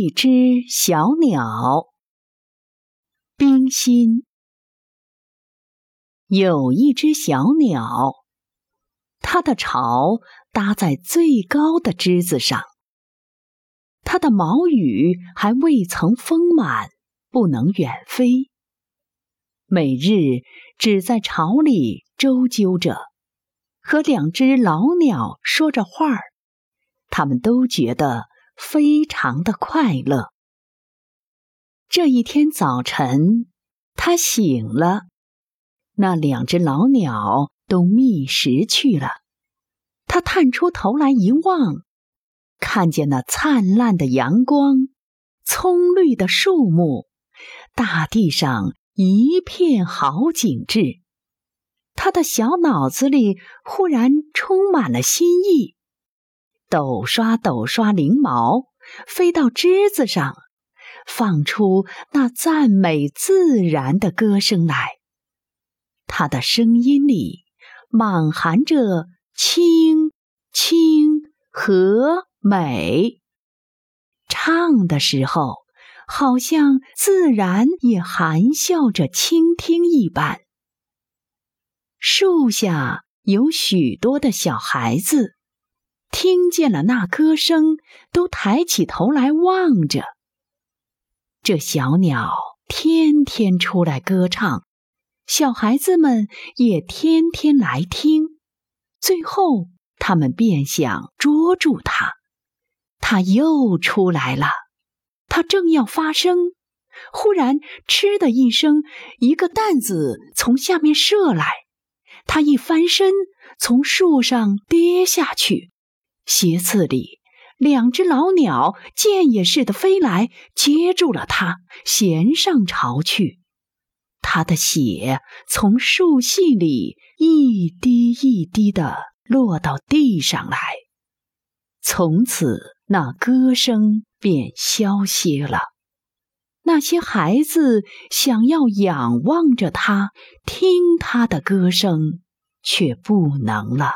一只小鸟，冰心。有一只小鸟，它的巢搭在最高的枝子上，它的毛羽还未曾丰满，不能远飞。每日只在巢里周究着，和两只老鸟说着话儿，他们都觉得。非常的快乐。这一天早晨，他醒了，那两只老鸟都觅食去了。他探出头来一望，看见那灿烂的阳光、葱绿的树木、大地上一片好景致。他的小脑子里忽然充满了新意。抖刷抖刷翎毛，飞到枝子上，放出那赞美自然的歌声来。它的声音里满含着清、清和美，唱的时候好像自然也含笑着倾听一般。树下有许多的小孩子。听见了那歌声，都抬起头来望着。这小鸟天天出来歌唱，小孩子们也天天来听。最后，他们便想捉住它。它又出来了，它正要发声，忽然“嗤”的一声，一个弹子从下面射来，它一翻身，从树上跌下去。斜刺里，两只老鸟箭也似的飞来，接住了它，衔上巢去。它的血从树隙里一滴一滴的落到地上来。从此，那歌声便消歇了。那些孩子想要仰望着它，听它的歌声，却不能了。